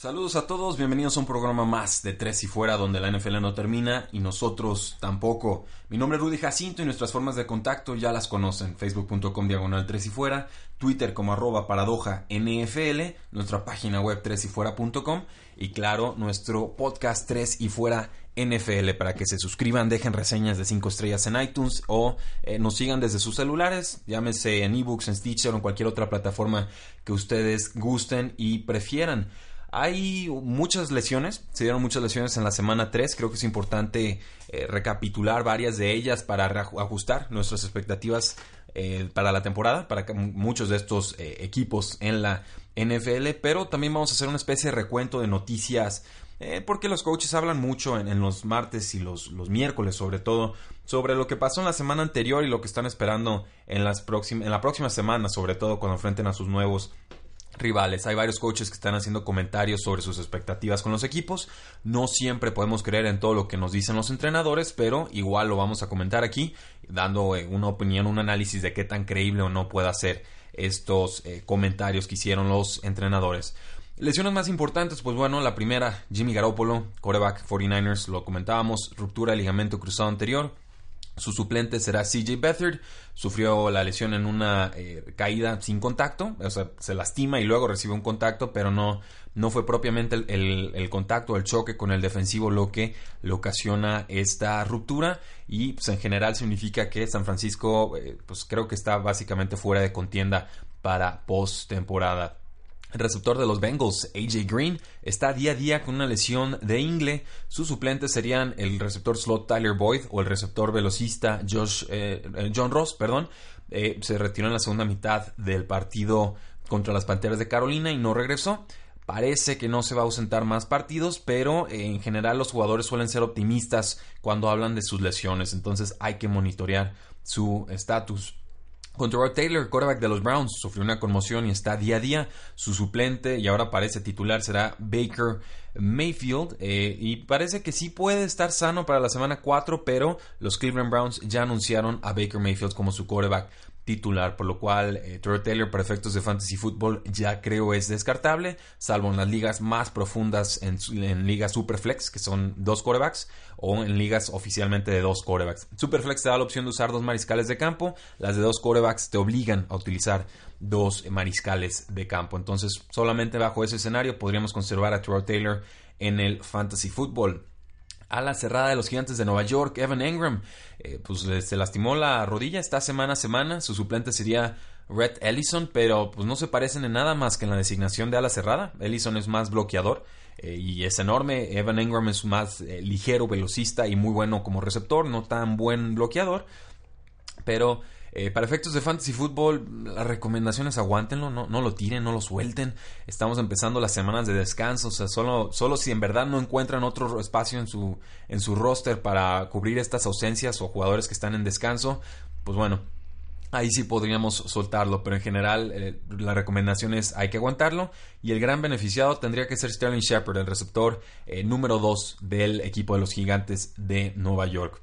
Saludos a todos, bienvenidos a un programa más de Tres y Fuera donde la NFL no termina y nosotros tampoco. Mi nombre es Rudy Jacinto y nuestras formas de contacto ya las conocen. Facebook.com diagonal Tres y Fuera, Twitter como arroba paradoja NFL, nuestra página web tres y fuera.com y claro, nuestro podcast Tres y Fuera NFL para que se suscriban, dejen reseñas de 5 estrellas en iTunes o eh, nos sigan desde sus celulares, llámese en ebooks, en Stitcher o en cualquier otra plataforma que ustedes gusten y prefieran. Hay muchas lesiones, se dieron muchas lesiones en la semana 3, creo que es importante eh, recapitular varias de ellas para ajustar nuestras expectativas eh, para la temporada, para muchos de estos eh, equipos en la NFL, pero también vamos a hacer una especie de recuento de noticias porque los coaches hablan mucho en, los martes y los, los, miércoles sobre todo sobre lo que pasó en la semana anterior y lo que están esperando en, las en la próxima semana, sobre todo cuando enfrenten a sus nuevos rivales. Hay varios coaches que están haciendo comentarios sobre sus expectativas con los equipos. No siempre podemos creer en todo lo que nos dicen los entrenadores, pero igual lo vamos a comentar aquí, dando eh, una opinión, un análisis de qué tan creíble o no pueda ser estos eh, comentarios que hicieron los entrenadores. Lesiones más importantes, pues bueno, la primera, Jimmy Garoppolo, coreback 49ers, lo comentábamos, ruptura de ligamento cruzado anterior, su suplente será CJ Beathard. Sufrió la lesión en una eh, caída sin contacto, o sea, se lastima y luego recibe un contacto, pero no, no fue propiamente el, contacto, el choque con el defensivo lo que le ocasiona esta ruptura. Y pues, en general significa que San Francisco, eh, pues creo que está básicamente fuera de contienda para postemporada. El receptor de los Bengals, AJ Green, está día a día con una lesión de ingle. Sus suplentes serían el receptor slot Tyler Boyd o el receptor velocista Josh, eh, eh, John Ross. Perdón. Eh, se retiró en la segunda mitad del partido contra las Panteras de Carolina y no regresó. Parece que no se va a ausentar más partidos, pero en general los jugadores suelen ser optimistas cuando hablan de sus lesiones, entonces hay que monitorear su estatus. Contra Taylor, quarterback de los Browns, sufrió una conmoción y está día a día. Su suplente y ahora parece titular será Baker Mayfield. Eh, y parece que sí puede estar sano para la semana 4, pero los Cleveland Browns ya anunciaron a Baker Mayfield como su quarterback titular, por lo cual eh, Taylor para efectos de fantasy football ya creo es descartable, salvo en las ligas más profundas en, en ligas Superflex, que son dos corebacks, o en ligas oficialmente de dos corebacks. Superflex te da la opción de usar dos mariscales de campo, las de dos corebacks te obligan a utilizar dos mariscales de campo. Entonces, solamente bajo ese escenario podríamos conservar a Terrell Taylor en el fantasy football a la cerrada de los gigantes de Nueva York, Evan Engram, eh, pues se lastimó la rodilla, está semana a semana, su suplente sería Red Ellison, pero pues no se parecen en nada más que en la designación de ala cerrada. Ellison es más bloqueador eh, y es enorme, Evan Engram es más eh, ligero, velocista y muy bueno como receptor, no tan buen bloqueador, pero eh, para efectos de fantasy fútbol, las recomendaciones aguántenlo, no, no lo tiren, no lo suelten. Estamos empezando las semanas de descanso, o sea, solo, solo si en verdad no encuentran otro espacio en su, en su roster para cubrir estas ausencias o jugadores que están en descanso, pues bueno, ahí sí podríamos soltarlo, pero en general eh, la recomendación es hay que aguantarlo y el gran beneficiado tendría que ser Sterling Shepard, el receptor eh, número 2 del equipo de los gigantes de Nueva York.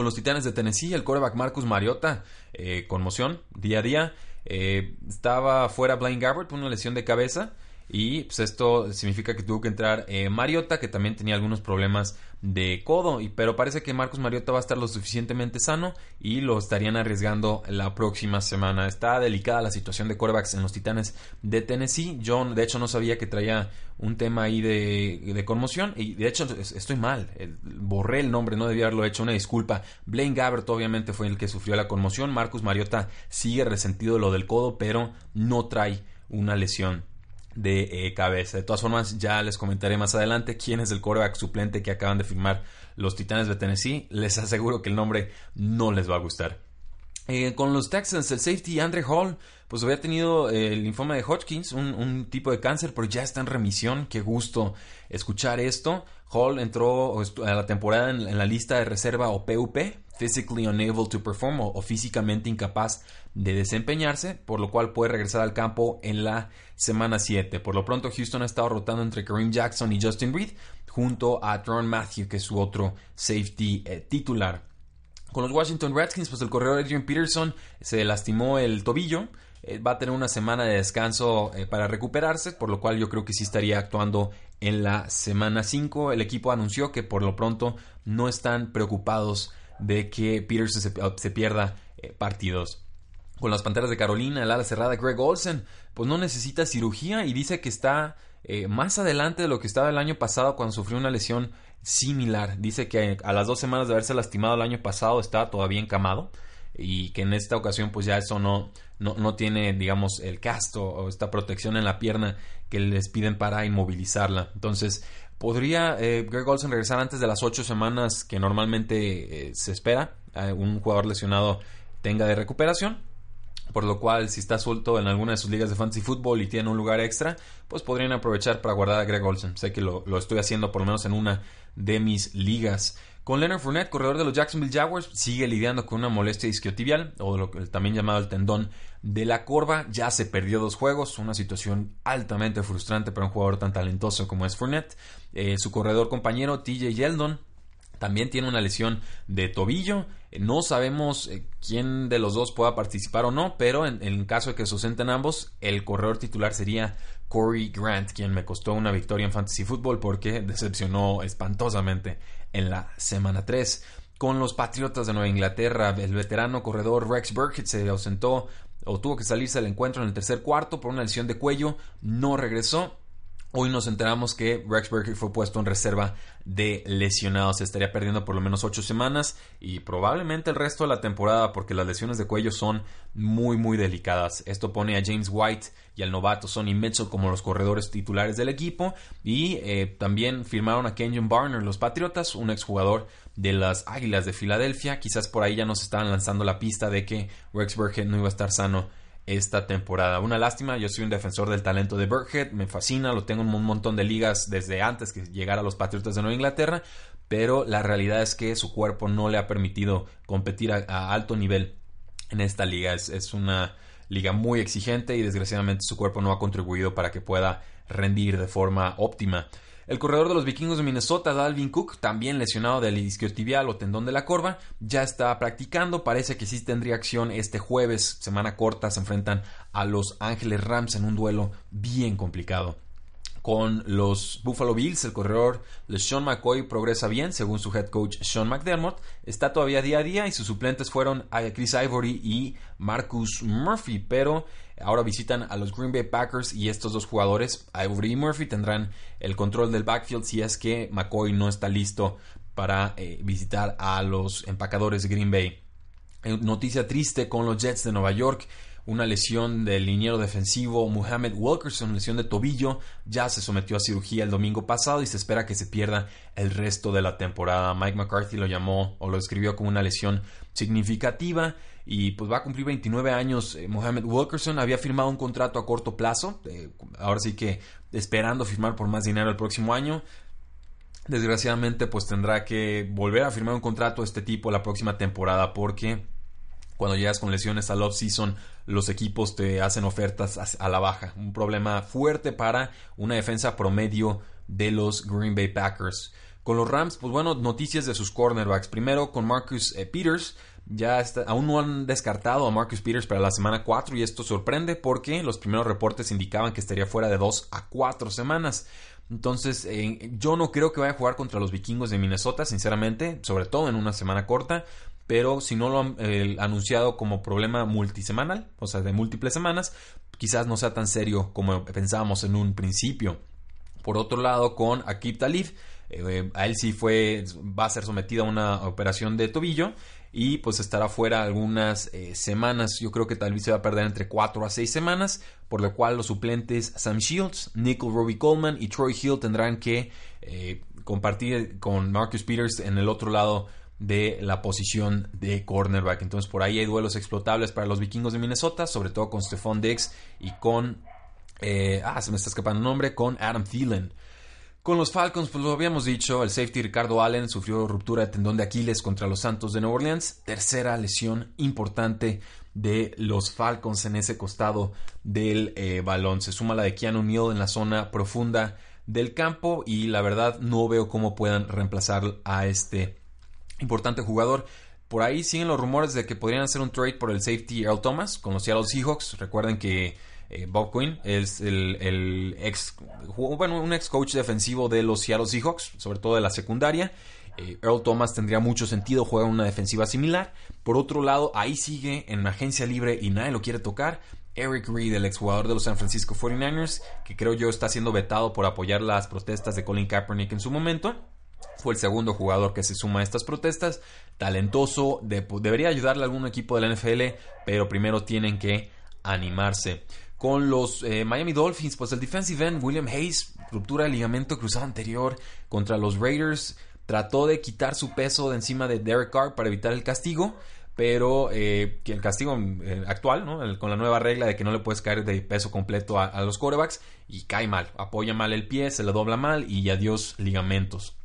Con los Titanes de Tennessee, el quarterback Marcus Mariota, eh, conmoción, día a día. Eh, estaba fuera Blaine Gabbert por una lesión de cabeza. Y pues esto significa que tuvo que entrar eh, Mariota, que también tenía algunos problemas de codo. Y, pero parece que Marcos Mariota va a estar lo suficientemente sano y lo estarían arriesgando la próxima semana. Está delicada la situación de quarterbacks en los Titanes de Tennessee. Yo, de hecho, no sabía que traía un tema ahí de, conmoción. Y de hecho, estoy mal. borré el nombre, no debía haberlo hecho. Una disculpa. Blaine Gabbert, obviamente, fue el que sufrió la conmoción. Marcus Mariota sigue resentido de lo del codo, pero no trae una lesión de eh, cabeza. De todas formas, ya les comentaré más adelante quién es el coreback suplente que acaban de firmar los Titanes de Tennessee. Les aseguro que el nombre no les va a gustar. Eh, con los Texans, el safety Andre Hall, pues había tenido eh, el linfoma de Hodgkins, un, tipo de cáncer, pero ya está en remisión. Qué gusto escuchar esto. Hall entró a la temporada en, la lista de reserva o PUP, Physically Unable to Perform, o, físicamente incapaz de desempeñarse, por lo cual puede regresar al campo en la semana 7. Por lo pronto, Houston ha estado rotando entre Kareem Jackson y Justin Reed, junto a Tron Matthew, que es su otro safety eh, titular. Con los Washington Redskins, pues el corredor Adrian Peterson se lastimó el tobillo. Eh, va a tener una semana de descanso eh, para recuperarse, por lo cual yo creo que sí estaría actuando en la semana 5. El equipo anunció que por lo pronto no están preocupados de que Peterson se, pierda eh, partidos. Con las Panteras de Carolina, el ala cerrada Greg Olsen, pues no necesita cirugía y dice que está más adelante de lo que estaba el año pasado cuando sufrió una lesión similar. Dice que a las dos semanas de haberse lastimado el año pasado está todavía encamado y que en esta ocasión pues ya eso no, no, tiene digamos el casto o esta protección en la pierna que les piden para inmovilizarla. Entonces podría eh, Greg Olsen regresar antes de las ocho semanas que normalmente eh, se espera eh, un jugador lesionado tenga de recuperación por lo cual si está suelto en alguna de sus ligas de fantasy fútbol y tiene un lugar extra, pues podrían aprovechar para guardar a Greg Olsen. Sé que lo, lo estoy haciendo por lo menos en una de mis ligas. Con Leonard Fournette, corredor de los Jacksonville Jaguars, sigue lidiando con una molestia isquiotibial, o también llamado el tendón de la corva. Ya se perdió dos juegos, una situación altamente frustrante para un jugador tan talentoso como es Fournette. Eh, su corredor compañero TJ Yeldon también tiene una lesión de tobillo. No sabemos eh, quién de los dos pueda participar o no, pero en, caso de que se ambos, el corredor titular sería Corey Grant, quien me costó una victoria en Fantasy Football porque decepcionó espantosamente en la semana 3. Con los Patriotas de Nueva Inglaterra, el veterano corredor Rex Burkett se ausentó o tuvo que salirse del encuentro en el tercer cuarto por una lesión de cuello, no regresó Hoy nos enteramos que Rex Burkhead fue puesto en reserva de lesionados. estaría perdiendo por lo menos ocho semanas y probablemente el resto de la temporada porque las lesiones de cuello son muy muy delicadas. Esto pone a James White y al novato Sonny Mitchell como los corredores titulares del equipo y eh, también firmaron a Kenyon Barner los Patriotas, un exjugador de las Águilas de Filadelfia. Quizás por ahí ya nos estaban lanzando la pista de que Rex Burkhead no iba a estar sano esta temporada. Una lástima, yo soy un defensor del talento de Burkhead, me fascina, lo tengo en un montón de ligas desde antes que llegara a los Patriotas de Nueva Inglaterra, pero la realidad es que su cuerpo no le ha permitido competir a, alto nivel en esta liga. Es, es una liga muy exigente y desgraciadamente su cuerpo no ha contribuido para que pueda rendir de forma óptima. El corredor de los vikingos de Minnesota, Dalvin Cook, también lesionado del isquiotibial o tendón de la corva, ya está practicando. Parece que sí tendría acción este jueves, semana corta. Se enfrentan a los Ángeles Rams en un duelo bien complicado. Con los Buffalo Bills, el corredor Sean McCoy progresa bien, según su head coach Sean McDermott. Está todavía día a día y sus suplentes fueron Chris Ivory y Marcus Murphy, pero ahora visitan a los Green Bay Packers y estos dos jugadores, Ivory y Murphy, tendrán el control del backfield si es que McCoy no está listo para eh, visitar a los empacadores de Green Bay. Eh, noticia triste con los Jets de Nueva York una lesión del liniero defensivo Muhammad Wilkerson, lesión de tobillo, ya se sometió a cirugía el domingo pasado y se espera que se pierda el resto de la temporada. Mike McCarthy lo llamó o lo describió como una lesión significativa y pues va a cumplir 29 años. Eh, Mohamed Wilkerson había firmado un contrato a corto plazo, eh, ahora sí que esperando firmar por más dinero el próximo año. Desgraciadamente pues tendrá que volver a firmar un contrato de este tipo la próxima temporada porque cuando llegas con lesiones al off-season, los equipos te hacen ofertas a la baja. Un problema fuerte para una defensa promedio de los Green Bay Packers. Con los Rams, pues bueno, noticias de sus cornerbacks. Primero con Marcus eh, Peters. Ya aún no han descartado a Marcus Peters para la semana 4 y esto sorprende porque los primeros reportes indicaban que estaría fuera de 2 a 4 semanas. Entonces, eh, yo no creo que vaya a jugar contra los vikingos de Minnesota, sinceramente, sobre todo en una semana corta pero si no lo han eh, anunciado como problema multisemanal, o sea, de múltiples semanas, quizás no sea tan serio como pensábamos en un principio. Por otro lado, con Akib Talib, eh, a él sí fue, va a ser sometido a una operación de tobillo y pues estará fuera algunas eh, semanas. Yo creo que tal vez se va a perder entre 4 a 6 semanas, por lo cual los suplentes Sam Shields, Nickel Robbie Coleman y Troy Hill tendrán que compartir con Marcus Peters en el otro lado de la posición de cornerback. Entonces por ahí hay duelos explotables para los vikingos de Minnesota, sobre todo con Stephon Diggs y con... Eh, ah, se me está escapando el nombre, con Adam Thielen. Con los Falcons, pues lo habíamos dicho, el safety Ricardo Allen sufrió ruptura de tendón de Aquiles contra los Santos de Nueva Orleans, tercera lesión importante de los Falcons en ese costado del eh, balón. Se suma la de Keanu Neal en la zona profunda del campo y la verdad no veo cómo puedan reemplazar a este importante jugador. Por ahí siguen los rumores de que podrían hacer un trade por el safety Earl Thomas con los Seattle Seahawks. Recuerden que eh, Bob Quinn es el, ex, bueno, un ex coach defensivo de los Seattle Seahawks, sobre todo de la secundaria. Eh, Earl Thomas tendría mucho sentido, juega una defensiva similar. Por otro lado, ahí sigue en agencia libre y nadie lo quiere tocar. Eric Reed, el exjugador de los San Francisco 49ers, que creo yo está siendo vetado por apoyar las protestas de Colin Kaepernick en su momento. Fue el segundo jugador que se suma a estas protestas. Talentoso, debería ayudarle a algún equipo de la NFL, pero primero tienen que animarse. Con los eh, Miami Dolphins, pues el defensive end William Hayes, ruptura de ligamento cruzado anterior contra los Raiders, trató de quitar su peso de encima de Derek Carr para evitar el castigo, pero eh, el castigo eh, actual, con la nueva regla de que no le puedes caer de peso completo a, a los quarterbacks, y cae mal, apoya mal el pie, se le dobla mal y adiós ligamentos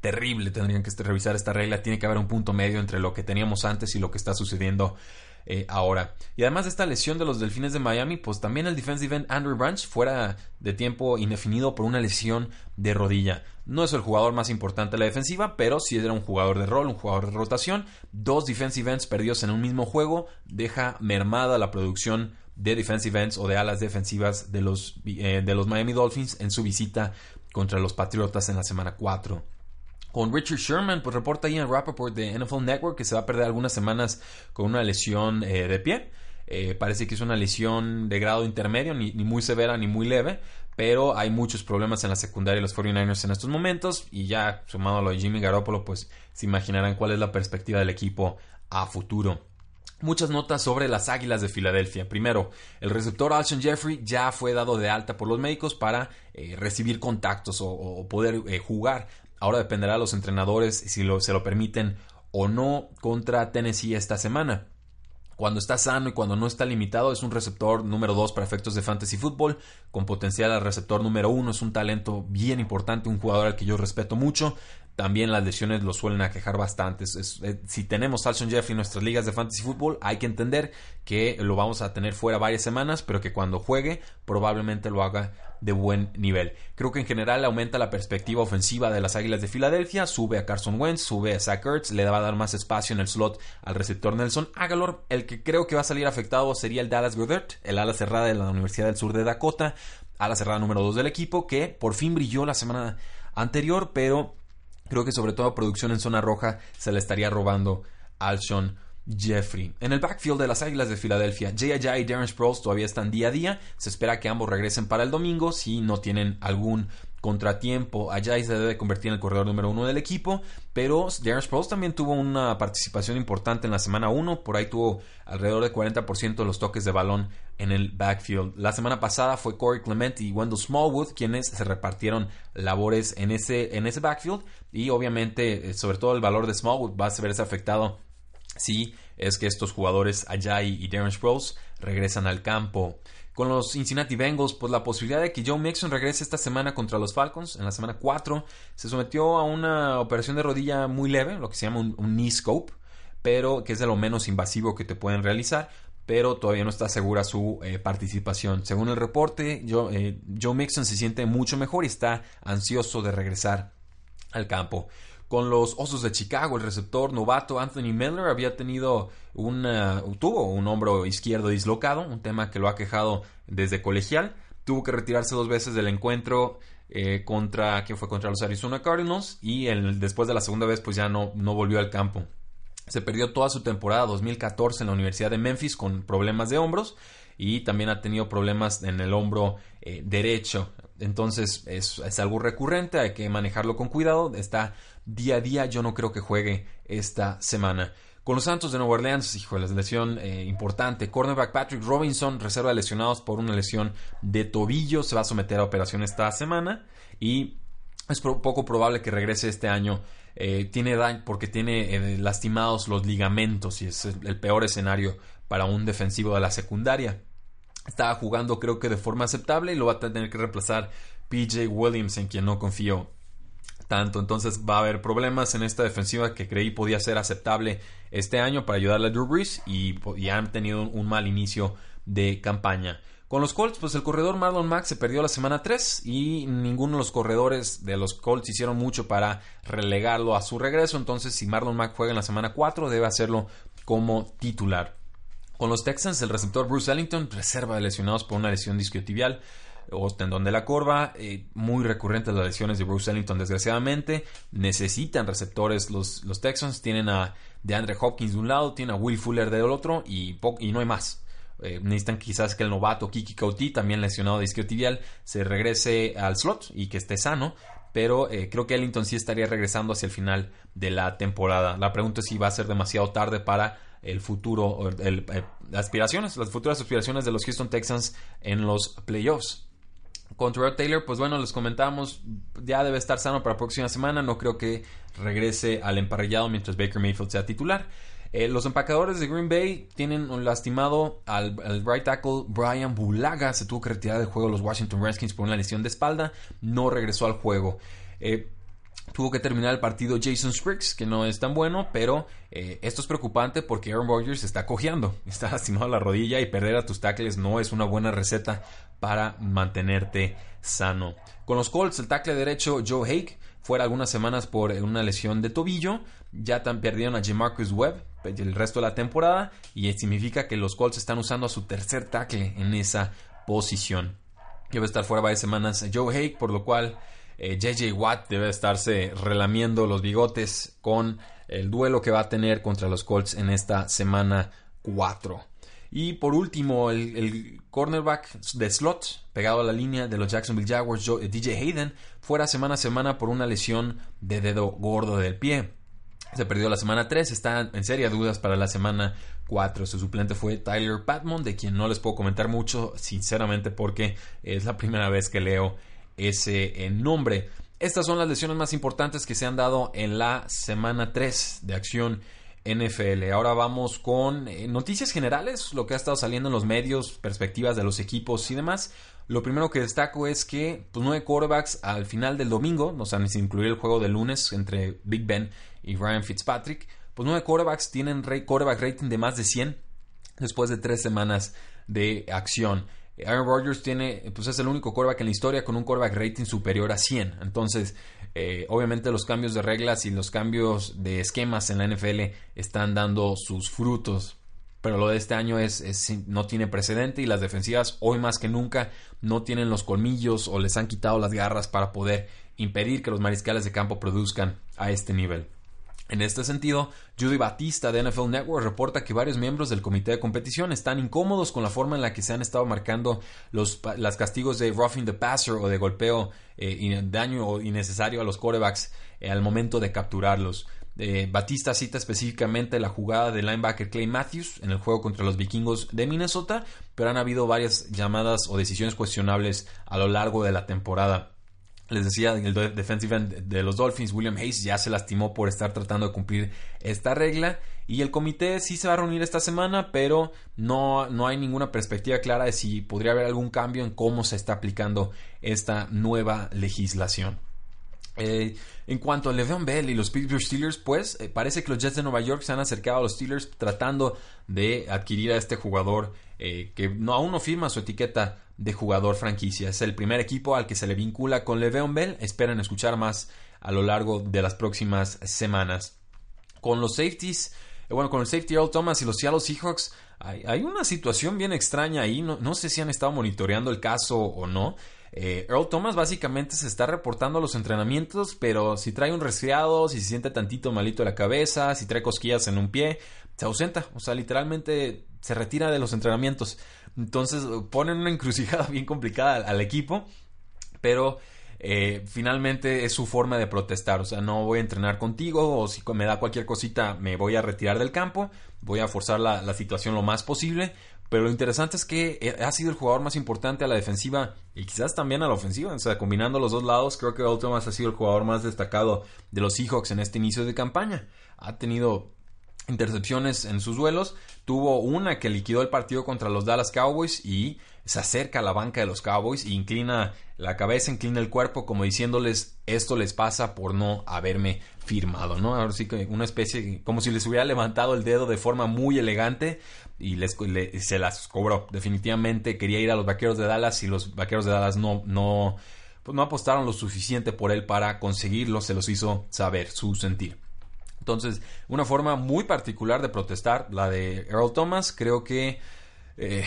terrible. Tendrían que revisar esta regla. Tiene que haber un punto medio entre lo que teníamos antes y lo que está sucediendo eh, ahora. Y además de esta lesión de los Delfines de Miami, pues también el defensive end Andrew Branch fuera de tiempo indefinido por una lesión de rodilla. No es el jugador más importante de la defensiva, pero sí era un jugador de rol, un jugador de rotación. Dos defensive ends perdidos en un mismo juego deja mermada la producción de defensive ends o de alas defensivas de los, eh, de los Miami Dolphins en su visita contra los Patriotas en la semana 4 con Richard Sherman, pues reporta ahí en Rappaport de NFL Network que se va a perder algunas semanas con una lesión eh, de pie. Eh, parece que es una lesión de grado intermedio, ni, muy severa ni muy leve, pero hay muchos problemas en la secundaria de los 49ers en estos momentos y ya sumado a lo de Jimmy Garoppolo, pues se imaginarán cuál es la perspectiva del equipo a futuro. Muchas notas sobre las Águilas de Filadelfia. Primero, el receptor Alshon Jeffrey ya fue dado de alta por los médicos para eh, recibir contactos o, poder jugar Ahora dependerá de los entrenadores si se lo permiten o no contra Tennessee esta semana. Cuando está sano y cuando no está limitado, es un receptor número 2 para efectos de fantasy fútbol, con potencial al receptor número 1. Es un talento bien importante, un jugador al que yo respeto mucho también las lesiones lo suelen aquejar bastante. Eh, si tenemos Alshon Jeffrey en nuestras ligas de fantasy fútbol, hay que entender que lo vamos a tener fuera varias semanas, pero que cuando juegue probablemente lo haga de buen nivel. Creo que en general aumenta la perspectiva ofensiva de las Águilas de Filadelfia, sube a Carson Wentz, sube a Zach Ertz, le va a dar más espacio en el slot al receptor Nelson Agalor. El que creo que va a salir afectado sería el Dallas Goddard, el ala cerrada de la Universidad del Sur de Dakota, ala cerrada número 2 del equipo, que por fin brilló la semana anterior, pero Creo que sobre todo producción en zona roja se le estaría robando al Sean Jeffrey. En el backfield de las Águilas de Filadelfia, Jay y Darren Sproles todavía están día a día. Se espera que ambos regresen para el domingo si no tienen algún contratiempo. Ajay se debe convertir en el corredor número uno del equipo, pero Darren Sproles también tuvo una participación importante en la semana 1. Por ahí tuvo alrededor del 40% de los toques de balón en el backfield. La semana pasada fue Corey Clement y Wendell Smallwood quienes se repartieron labores en ese, en ese backfield y obviamente eh, sobre todo el valor de Smallwood va a verse afectado si es que estos jugadores Ajay y Darren Sproles regresan al campo. Con los Cincinnati Bengals, pues la posibilidad de que Joe Mixon regrese esta semana contra los Falcons, en la semana 4, se sometió a una operación de rodilla muy leve, lo que se llama un, knee scope, pero que es de lo menos invasivo que te pueden realizar, pero todavía no está segura su eh, participación. Según el reporte, Joe, eh, Joe Mixon se siente mucho mejor y está ansioso de regresar al campo con los Osos de Chicago. El receptor novato Anthony Miller había tenido una, tuvo un hombro izquierdo dislocado, un tema que lo ha quejado desde colegial. Tuvo que retirarse dos veces del encuentro eh, contra, que fue contra los Arizona Cardinals y después de la segunda vez pues ya no, no volvió al campo. Se perdió toda su temporada 2014 en la Universidad de Memphis con problemas de hombros y también ha tenido problemas en el hombro eh, derecho. Entonces es, es, algo recurrente, hay que manejarlo con cuidado. Está día a día, yo no creo que juegue esta semana. Con los Santos de Nueva Orleans, hijo, la lesión eh, importante. Cornerback Patrick Robinson, reserva de lesionados por una lesión de tobillo, se va a someter a operación esta semana. Y es poco probable que regrese este año. Eh, tiene daño porque tiene lastimados los ligamentos y es el peor escenario para un defensivo de la secundaria. Estaba jugando creo que de forma aceptable y lo va a tener que reemplazar PJ Williams en quien no confío tanto. Entonces va a haber problemas en esta defensiva que creí podía ser aceptable este año para ayudarle a Drew Brees y, y han tenido un mal inicio de campaña. Con los Colts, pues el corredor Marlon Mack se perdió la semana 3 y ninguno de los corredores de los Colts hicieron mucho para relegarlo a su regreso. Entonces, si Marlon Mack juega en la semana 4, debe hacerlo como titular. Con los Texans, el receptor Bruce Ellington reserva de lesionados por una lesión discotibial o tendón de la corva. Eh, muy recurrentes las lesiones de Bruce Ellington, desgraciadamente. Necesitan receptores los, los Texans. Tienen a DeAndre Hopkins de un lado, tienen a Will Fuller del otro y, y no hay más. Eh, necesitan quizás que el novato Kiki Kauti, también lesionado de isquiotibial, se regrese al slot y que esté sano. Pero eh, creo que Ellington sí estaría regresando hacia el final de la temporada. La pregunta es si va a ser demasiado tarde para el futuro, eh, aspiraciones, las futuras aspiraciones de los Houston Texans en los playoffs. Contra Taylor, pues bueno, les comentamos, ya debe estar sano para la próxima semana. No creo que regrese al emparrillado mientras Baker Mayfield sea titular. Eh, los empacadores de Green Bay tienen un lastimado al, right tackle Brian Bulaga. Se tuvo que retirar del juego los Washington Redskins por una lesión de espalda. No regresó al juego. Eh, tuvo que terminar el partido Jason Spriggs, que no es tan bueno, pero eh, esto es preocupante porque Aaron Rodgers está cojeando, está lastimado la rodilla y perder a tus tackles no es una buena receta para mantenerte sano. Con los Colts, el tackle derecho Joe Haig fuera algunas semanas por una lesión de tobillo. Ya tan perdieron a Jamarcus Webb el resto de la temporada y significa que los Colts están usando a su tercer tackle en esa posición. Debe estar fuera varias semanas Joe Haig, por lo cual JJ eh, Watt debe estarse relamiendo los bigotes con el duelo que va a tener contra los Colts en esta semana 4. Y por último, el, cornerback de slot, pegado a la línea de los Jacksonville Jaguars, DJ Hayden, fuera semana a semana por una lesión de dedo gordo del pie. Se perdió la semana 3, está en seria dudas para la semana 4. Su suplente fue Tyler Patmon, de quien no les puedo comentar mucho, sinceramente, porque es la primera vez que leo ese nombre. Estas son las lesiones más importantes que se han dado en la semana 3 de acción NFL. Ahora vamos con eh, noticias generales, lo que ha estado saliendo en los medios, perspectivas de los equipos y demás. Lo primero que destaco es que pues, nueve quarterbacks al final del domingo, o sea, sin incluir el juego de lunes entre Big Ben y Ryan Fitzpatrick, pues nueve quarterbacks tienen quarterback rating de más de 100 después de tres semanas de acción. Aaron Rodgers tiene, pues es el único quarterback en la historia con un quarterback rating superior a 100. Entonces, eh, obviamente los cambios de reglas y los cambios de esquemas en la NFL están dando sus frutos. Pero lo de este año es, no tiene precedente y las defensivas hoy más que nunca no tienen los colmillos o les han quitado las garras para poder impedir que los mariscales de campo produzcan a este nivel. En este sentido, Judy Batista de NFL Network reporta que varios miembros del comité de competición están incómodos con la forma en la que se han estado marcando los castigos de roughing the passer o de golpeo eh, daño innecesario a los quarterbacks eh, al momento de capturarlos. Eh, Batista cita específicamente la jugada del linebacker Clay Matthews en el juego contra los vikingos de Minnesota, pero han habido varias llamadas o decisiones cuestionables a lo largo de la temporada. Les decía, el defensive de los Dolphins, William Hayes, ya se lastimó por estar tratando de cumplir esta regla. Y el comité sí se va a reunir esta semana, pero no, no hay ninguna perspectiva clara de si podría haber algún cambio en cómo se está aplicando esta nueva legislación. Eh, en cuanto a Le'Veon Bell y los Pittsburgh Steelers, pues eh, parece que los Jets de Nueva York se han acercado a los Steelers tratando de adquirir a este jugador eh, que no, aún no firma su etiqueta de jugador franquicia. Es el primer equipo al que se le vincula con Le'Veon Bell. Esperan escuchar más a lo largo de las próximas semanas. Con los safeties, bueno, con el safety Earl Thomas y los Seattle Seahawks, hay, una situación bien extraña ahí. No, sé si han estado monitoreando el caso o no. Eh, Earl Thomas básicamente se está reportando a los entrenamientos, pero si trae un resfriado, si se siente tantito malito de la cabeza, si trae cosquillas en un pie, se ausenta. O sea, literalmente se retira de los entrenamientos. Entonces ponen una encrucijada bien complicada al, equipo. Pero eh, finalmente es su forma de protestar. O sea, no voy a entrenar contigo o si me da cualquier cosita me voy a retirar del campo. Voy a forzar la situación lo más posible. Pero lo interesante es que eh, ha sido el jugador más importante a la defensiva y quizás también a la ofensiva. O sea, combinando los dos lados, creo que Earl Thomas ha sido el jugador más destacado de los Seahawks en este inicio de campaña. Ha tenido intercepciones en sus duelos. Tuvo una que liquidó el partido contra los Dallas Cowboys y se acerca a la banca de los Cowboys e inclina la cabeza, inclina el cuerpo como diciéndoles esto les pasa por no haberme firmado, ¿no? Ahora sí que una especie, como si les hubiera levantado el dedo de forma muy elegante y les, se las cobró. Definitivamente quería ir a los Vaqueros de Dallas y los Vaqueros de Dallas no, no, pues no apostaron lo suficiente por él para conseguirlo, se los hizo saber su sentir. Entonces, una forma muy particular de protestar, la de Earl Thomas, creo que eh,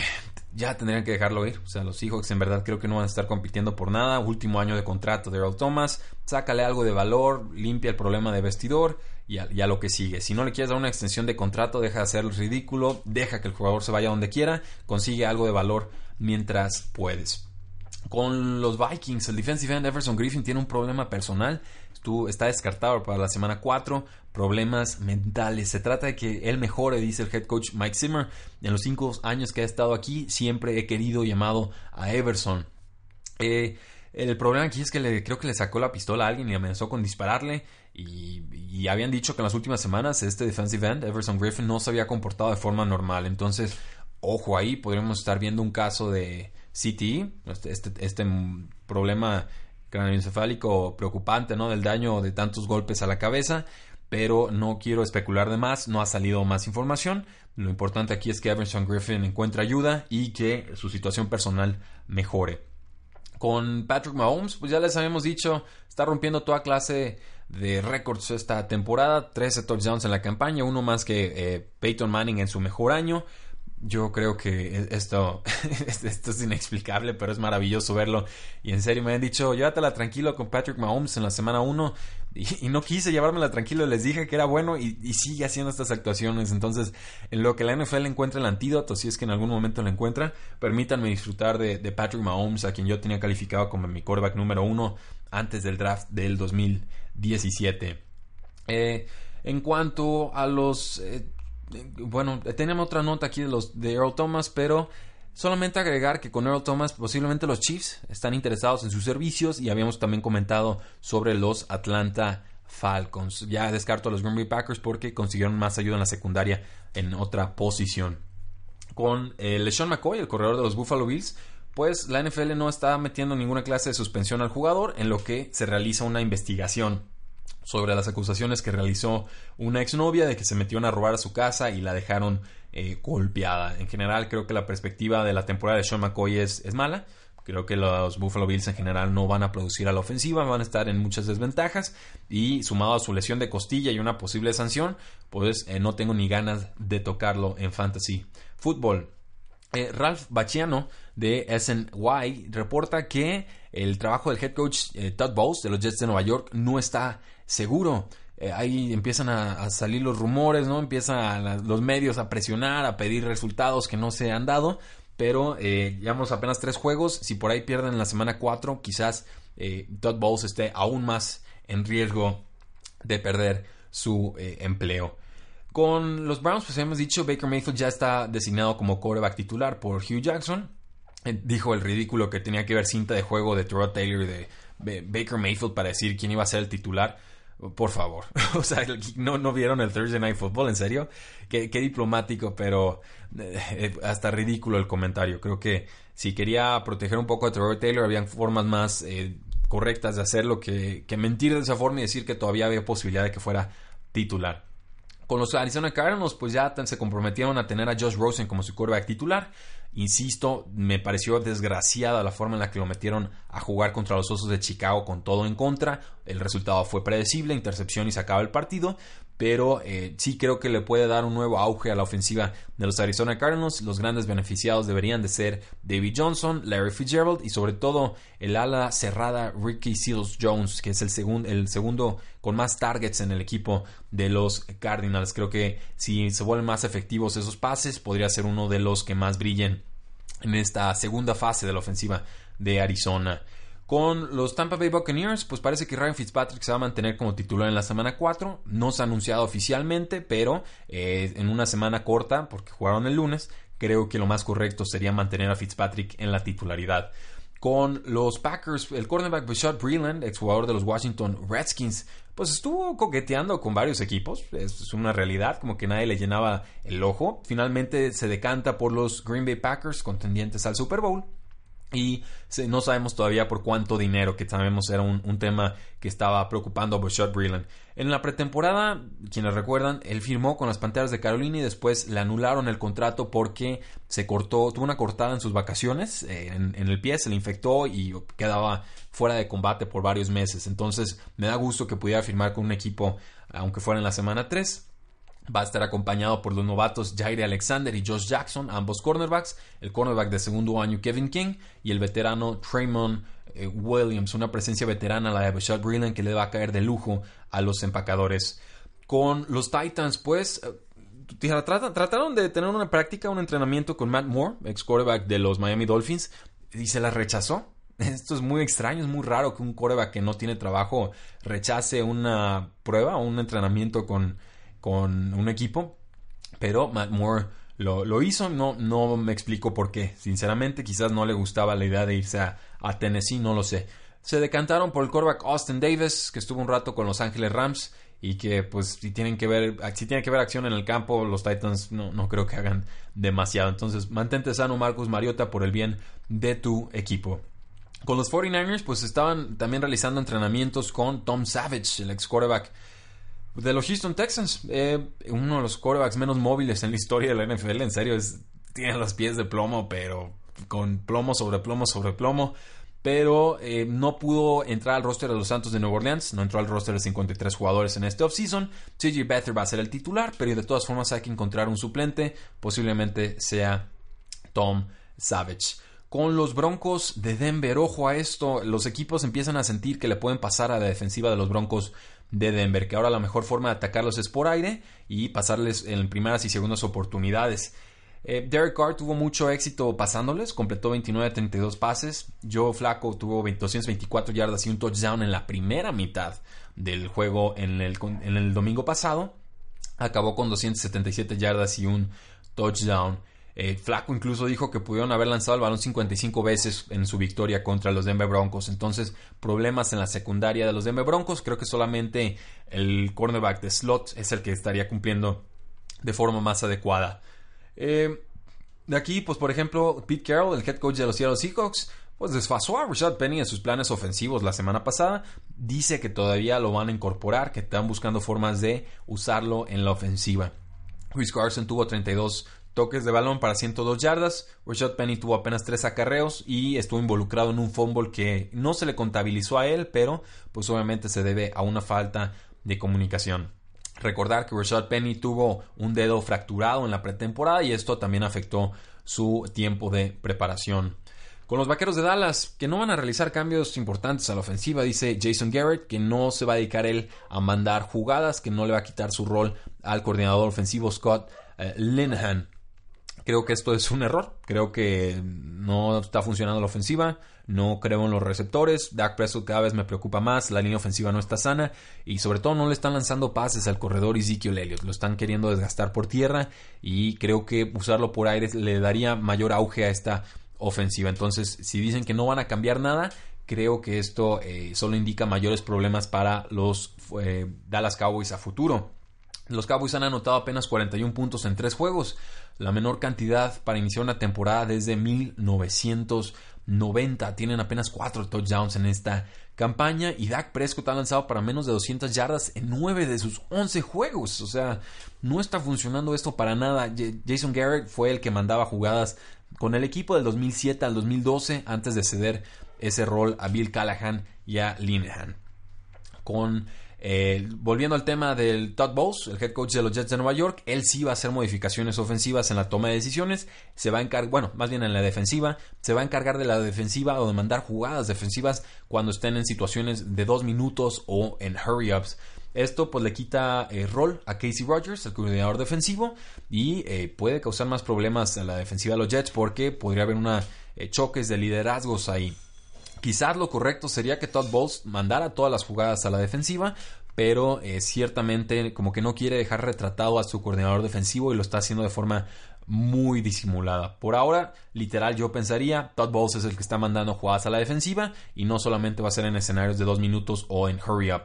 ya tendrían que dejarlo ir. O sea, los Seahawks en verdad creo que no van a estar compitiendo por nada. Último año de contrato de Earl Thomas. Sácale algo de valor, limpia el problema de vestidor y a, lo que sigue. Si no le quieres dar una extensión de contrato, deja de hacer el ridículo, deja que el jugador se vaya donde quiera, consigue algo de valor mientras puedes. Con los Vikings, el defensive end Everson Griffin tiene un problema personal está descartado para la semana 4. Problemas mentales. Se trata de que él mejore, dice el head coach Mike Zimmer. En los cinco años que ha estado aquí, siempre he querido llamado a Everson. Eh, el problema aquí es que le, creo que le sacó la pistola a alguien y amenazó con dispararle. Y, y, habían dicho que en las últimas semanas este defensive end, Everson Griffin, no se había comportado de forma normal. Entonces, ojo ahí, podríamos estar viendo un caso de CTE, este, este, este problema craneoencefálico preocupante, ¿no? Del daño de tantos golpes a la cabeza, pero no quiero especular de más, no ha salido más información. Lo importante aquí es que Everson Griffin encuentre ayuda y que su situación personal mejore. Con Patrick Mahomes, pues ya les habíamos dicho, está rompiendo toda clase de récords esta temporada, 13 touchdowns en la campaña, uno más que eh, Peyton Manning en su mejor año. Yo creo que e-, esto, esto es inexplicable, pero es maravilloso verlo. Y en serio me han dicho, llévatela tranquilo con Patrick Mahomes en la semana 1. Y, no quise llevármela tranquilo, les dije que era bueno y, sigue haciendo estas actuaciones. Entonces, en lo que la NFL encuentra el antídoto, si es que en algún momento lo encuentra, permítanme disfrutar de, Patrick Mahomes, a quien yo tenía calificado como mi quarterback número 1 antes del draft del 2017. Eh, en cuanto a los eh, bueno, tenemos otra nota aquí de los de Earl Thomas, pero solamente agregar que con Earl Thomas posiblemente los Chiefs están interesados en sus servicios y habíamos también comentado sobre los Atlanta Falcons. Ya descarto a los Green Bay Packers porque consiguieron más ayuda en la secundaria en otra posición. Con eh, LeSean McCoy, el corredor de los Buffalo Bills, pues la NFL no está metiendo ninguna clase de suspensión al jugador en lo que se realiza una investigación sobre las acusaciones que realizó una exnovia de que se metieron a robar a su casa y la dejaron eh, golpeada. En general, creo que la perspectiva de la temporada de Sean McCoy es, es mala. Creo que los Buffalo Bills en general no van a producir a la ofensiva, van a estar en muchas desventajas y sumado a su lesión de costilla y una posible sanción, pues eh, no tengo ni ganas de tocarlo en fantasy fútbol. Eh, Ralph Baciano de SNY reporta que el trabajo del head coach Todd Bowles de los Jets de Nueva York no está seguro. Eh, ahí empiezan a, salir los rumores, ¿no? Empiezan los medios a presionar, a pedir resultados que no se han dado. Pero eh, llevamos apenas tres juegos. Si por ahí pierden en la semana 4, quizás eh, Todd Bowles esté aún más en riesgo de perder su eh, empleo. Con los Browns, pues hemos dicho, Baker Mayfield ya está designado como quarterback titular por Hugh Jackson. Dijo el ridículo que tenía que ver cinta de juego de Terrell Taylor y de Baker Mayfield para decir quién iba a ser el titular. Por favor. o sea, no, no vieron el Thursday Night Football, ¿en serio? Qué, diplomático, pero eh, hasta ridículo el comentario. Creo que si quería proteger un poco a Trevor Taylor, habían formas más eh, correctas de hacerlo que, que mentir de esa forma y decir que todavía había posibilidad de que fuera titular. Con los Arizona Cardinals, pues ya se comprometieron a tener a Josh Rosen como su quarterback titular. Insisto, me pareció desgraciada la forma en la que lo metieron a jugar contra los Osos de Chicago con todo en contra. El resultado fue predecible, intercepción y se acaba el partido pero eh, sí creo que le puede dar un nuevo auge a la ofensiva de los Arizona Cardinals. Los grandes beneficiados deberían de ser David Johnson, Larry Fitzgerald y sobre todo el ala cerrada Ricky Seals Jones, que es el, el segundo con más targets en el equipo de los Cardinals. Creo que si se vuelven más efectivos esos pases, podría ser uno de los que más brillen en esta segunda fase de la ofensiva de Arizona. Con los Tampa Bay Buccaneers, pues parece que Ryan Fitzpatrick se va a mantener como titular en la semana 4. No se ha anunciado oficialmente, pero eh, en una semana corta, porque jugaron el lunes, creo que lo más correcto sería mantener a Fitzpatrick en la titularidad. Con los Packers, el cornerback Bashad Breeland, exjugador de los Washington Redskins, pues estuvo coqueteando con varios equipos, es una realidad, como que nadie le llenaba el ojo. Finalmente se decanta por los Green Bay Packers, contendientes al Super Bowl y no sabemos todavía por cuánto dinero, que sabemos era un, tema que estaba preocupando a Bashad Breeland. En la pretemporada, quienes recuerdan, él firmó con las Panteras de Carolina y después le anularon el contrato porque se cortó, tuvo una cortada en sus vacaciones, eh, en, en, el pie, se le infectó y quedaba fuera de combate por varios meses. Entonces me da gusto que pudiera firmar con un equipo, aunque fuera en la semana 3. Va a estar acompañado por los novatos Jaire Alexander y Josh Jackson, ambos cornerbacks, el cornerback de segundo año Kevin King y el veterano Traymond eh, Williams, una presencia veterana la de Bashad Breeland que le va a caer de lujo a los empacadores. Con los Titans, pues, eh, trataron de tener una práctica, un entrenamiento con Matt Moore, ex quarterback de los Miami Dolphins, y se la rechazó. Esto es muy extraño, es muy raro que un quarterback que no tiene trabajo rechace una prueba o un entrenamiento con con un equipo, pero Matt Moore lo, hizo, no, no me explico por qué, sinceramente quizás no le gustaba la idea de irse a, Tennessee, no lo sé. Se decantaron por el quarterback Austin Davis, que estuvo un rato con Los Ángeles Rams y que pues si tienen que ver si tiene que ver acción en el campo los Titans no, no creo que hagan demasiado. Entonces mantente sano Marcus Mariota por el bien de tu equipo. Con los 49ers pues estaban también realizando entrenamientos con Tom Savage el ex quarterback de los Houston Texans, eh, uno de los quarterbacks menos móviles en la historia de la NFL, en serio, tiene los pies de plomo, pero con plomo sobre plomo sobre plomo. Pero eh, no pudo entrar al roster de los Santos de Nueva Orleans, no entró al roster de 53 jugadores en este offseason. CJ Beathard va a ser el titular, pero de todas formas hay que encontrar un suplente, posiblemente sea Tom Savage con los Broncos de Denver. Ojo a esto, los equipos empiezan a sentir que le pueden pasar a la defensiva de los Broncos de Denver, que ahora la mejor forma de atacarlos es por aire y pasarles en primeras y segundas oportunidades. Eh, Derek Carr tuvo mucho éxito pasándoles, completó 29 de 32 pases. Joe Flaco tuvo 224 yardas y un touchdown en la primera mitad del juego en el, en el domingo pasado. Acabó con 277 yardas y un touchdown. Eh, Flaco incluso dijo que pudieron haber lanzado el balón 55 veces en su victoria contra los Denver Broncos. Entonces, problemas en la secundaria de los Denver Broncos. Creo que solamente el cornerback de slot es el que estaría cumpliendo de forma más adecuada. Eh, de aquí, pues por ejemplo, Pete Carroll, el head coach de los Seattle Seahawks, pues desfasó a Rashad Penny en sus planes ofensivos la semana pasada. Dice que todavía lo van a incorporar, que están buscando formas de usarlo en la ofensiva. Chris Carson tuvo 32 toques de balón para 102 yardas. Rashad Penny tuvo apenas 3 acarreos y estuvo involucrado en un fumble que no se le contabilizó a él, pero pues obviamente se debe a una falta de comunicación. Recordar que Rashad Penny tuvo un dedo fracturado en la pretemporada y esto también afectó su tiempo de preparación. Con los vaqueros de Dallas, que no van a realizar cambios importantes a la ofensiva, dice Jason Garrett, que no se va a dedicar él a mandar jugadas, que no le va a quitar su rol al coordinador ofensivo Scott eh, Linehan. Creo que esto es un error. Creo que no está funcionando la ofensiva. No creo en los receptores. Dak Prescott cada vez me preocupa más. La línea ofensiva no está sana. Y sobre todo no le están lanzando pases al corredor Ezekiel Elliott. Lo están queriendo desgastar por tierra. Y creo que usarlo por aire le daría mayor auge a esta ofensiva. Entonces, si dicen que no van a cambiar nada, creo que esto eh, solo indica mayores problemas para los eh, Dallas Cowboys a futuro. Los Cowboys han anotado apenas 41 puntos en tres juegos, la menor cantidad para iniciar una temporada desde 1990. Tienen apenas 4 touchdowns en esta campaña y Dak Prescott ha lanzado para menos de 200 yardas en 9 de sus 11 juegos. O sea, no está funcionando esto para nada. Jason Garrett fue el que mandaba jugadas con el equipo del 2007 al 2012 antes de ceder ese rol a Bill Callahan y a Linehan. Con eh, volviendo al tema del Todd Bowles, el head coach de los Jets de Nueva York, él sí va a hacer modificaciones ofensivas en la toma de decisiones, se va a encargar, bueno, más bien en la defensiva, se va a encargar de la defensiva o de mandar jugadas defensivas cuando estén en situaciones de dos minutos o en hurry ups. Esto pues le quita eh, rol a Casey Rogers, el coordinador defensivo, y eh, puede causar más problemas a la defensiva de los Jets porque podría haber una choques de liderazgos ahí Quizás lo correcto sería que Todd Bowles mandara todas las jugadas a la defensiva, pero eh, ciertamente como que no quiere dejar retratado a su coordinador defensivo y lo está haciendo de forma muy disimulada. Por ahora, literal, yo pensaría, Todd Bowles es el que está mandando jugadas a la defensiva y no solamente va a ser en escenarios de dos minutos o en hurry up.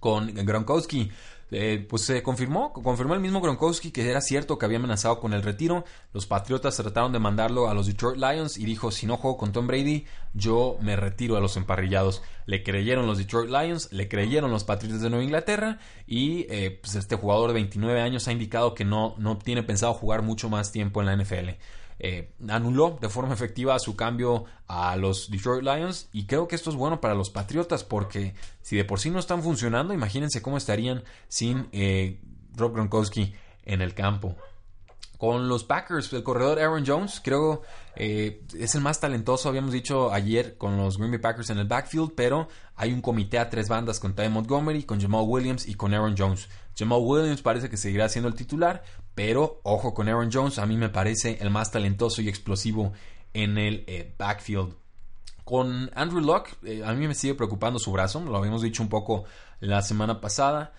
Con Gronkowski, eh, pues se confirmó, confirmó el mismo Gronkowski que era cierto que había amenazado con el retiro. Los Patriotas trataron de mandarlo a los Detroit Lions y dijo, si no juego con Tom Brady, yo me retiro a los emparrillados. Le creyeron los Detroit Lions, le creyeron los Patriotas de Nueva Inglaterra y eh, pues este jugador de 29 años ha indicado que no, no tiene pensado jugar mucho más tiempo en la NFL. Eh, anuló de forma efectiva su cambio a los Detroit Lions y creo que esto es bueno para los Patriotas porque si de por sí no están funcionando, imagínense cómo estarían sin eh, Rob Gronkowski en el campo. Con los Packers, el corredor Aaron Jones, creo eh, es el más talentoso, habíamos dicho ayer con los Green Bay Packers en el backfield, pero hay un comité a tres bandas con Ty Montgomery, con Jamal Williams y con Aaron Jones. Jamal Williams parece que seguirá siendo el titular, pero ojo con Aaron Jones, a mí me parece el más talentoso y explosivo en el eh, backfield. Con Andrew Locke, eh, a mí me sigue preocupando su brazo, lo habíamos dicho un poco la semana pasada.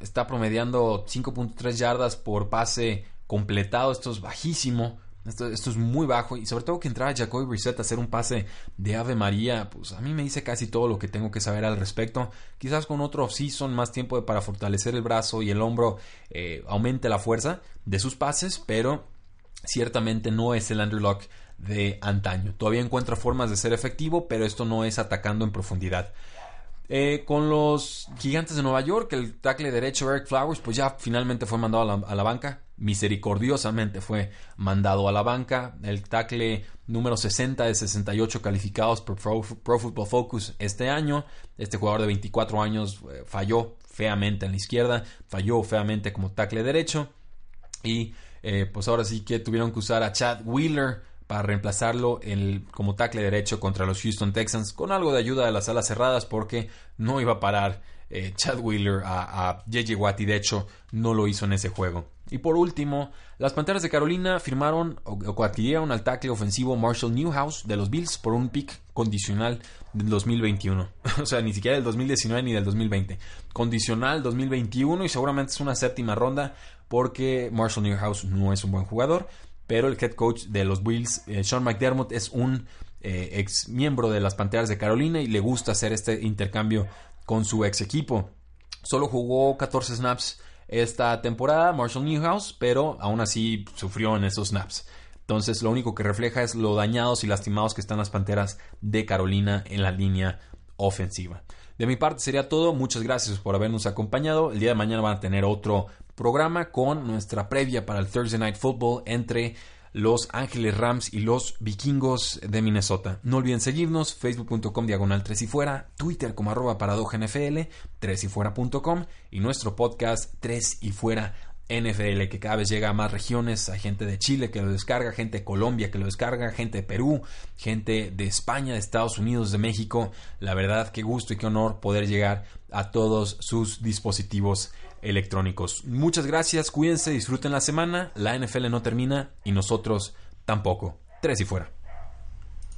está promediando 5.3 yardas por pase completado, esto es bajísimo. Esto, es muy bajo y sobre todo que entraba Jacoby Brissett a hacer un pase de Ave María, pues a mí me dice casi todo lo que tengo que saber al respecto. Quizás con otro season, más tiempo para fortalecer el brazo y el hombro, eh, aumente la fuerza de sus pases, pero ciertamente no es el underlock de antaño. Todavía encuentra formas de ser efectivo, pero esto no es atacando en profundidad. Eh, con los gigantes de Nueva York, el tackle derecho Eric Flowers, pues ya finalmente fue mandado a la, banca. Misericordiosamente fue mandado a la banca. El tackle número 60 de 68 calificados por Pro, Football Focus este año. Este jugador de 24 años eh, falló feamente en la izquierda, falló feamente como tackle derecho. Y eh, pues ahora sí que tuvieron que usar a Chad Wheeler para reemplazarlo como tackle derecho contra los Houston Texans con algo de ayuda de las alas cerradas porque no iba a parar eh, Chad Wheeler a, JJ Watt y de hecho no lo hizo en ese juego. Y por último, las Panteras de Carolina firmaron o, adquirieron al tackle ofensivo Marshall Newhouse de los Bills por un pick condicional del 2021. o sea, ni siquiera del 2019 ni del 2020. Condicional 2021 y seguramente es una séptima ronda porque Marshall Newhouse no es un buen jugador pero el head coach de los Bills, eh, Sean McDermott, es un eh, ex miembro de las Panteras de Carolina y le gusta hacer este intercambio con su ex equipo. Solo jugó 14 snaps esta temporada, Marshall Newhouse, pero aún así sufrió en esos snaps. Entonces lo único que refleja es lo dañados y lastimados que están las Panteras de Carolina en la línea ofensiva. De mi parte sería todo. Muchas gracias por habernos acompañado. El día de mañana van a tener otro programa con nuestra previa para el Thursday Night Football entre los Ángeles Rams y los Vikingos de Minnesota. No olviden seguirnos, facebook.com diagonal 3 y fuera, Twitter como arroba NFL, 3 y fuera.com y nuestro podcast 3 y fuera NFL que cada vez llega a más regiones, hay gente de Chile que lo descarga, gente de Colombia que lo descarga, gente de Perú, gente de España, de Estados Unidos, de México. La verdad, qué gusto y qué honor poder llegar a todos sus dispositivos electrónicos. Muchas gracias, cuídense, disfruten la semana, la NFL no termina y nosotros tampoco. Tres y fuera.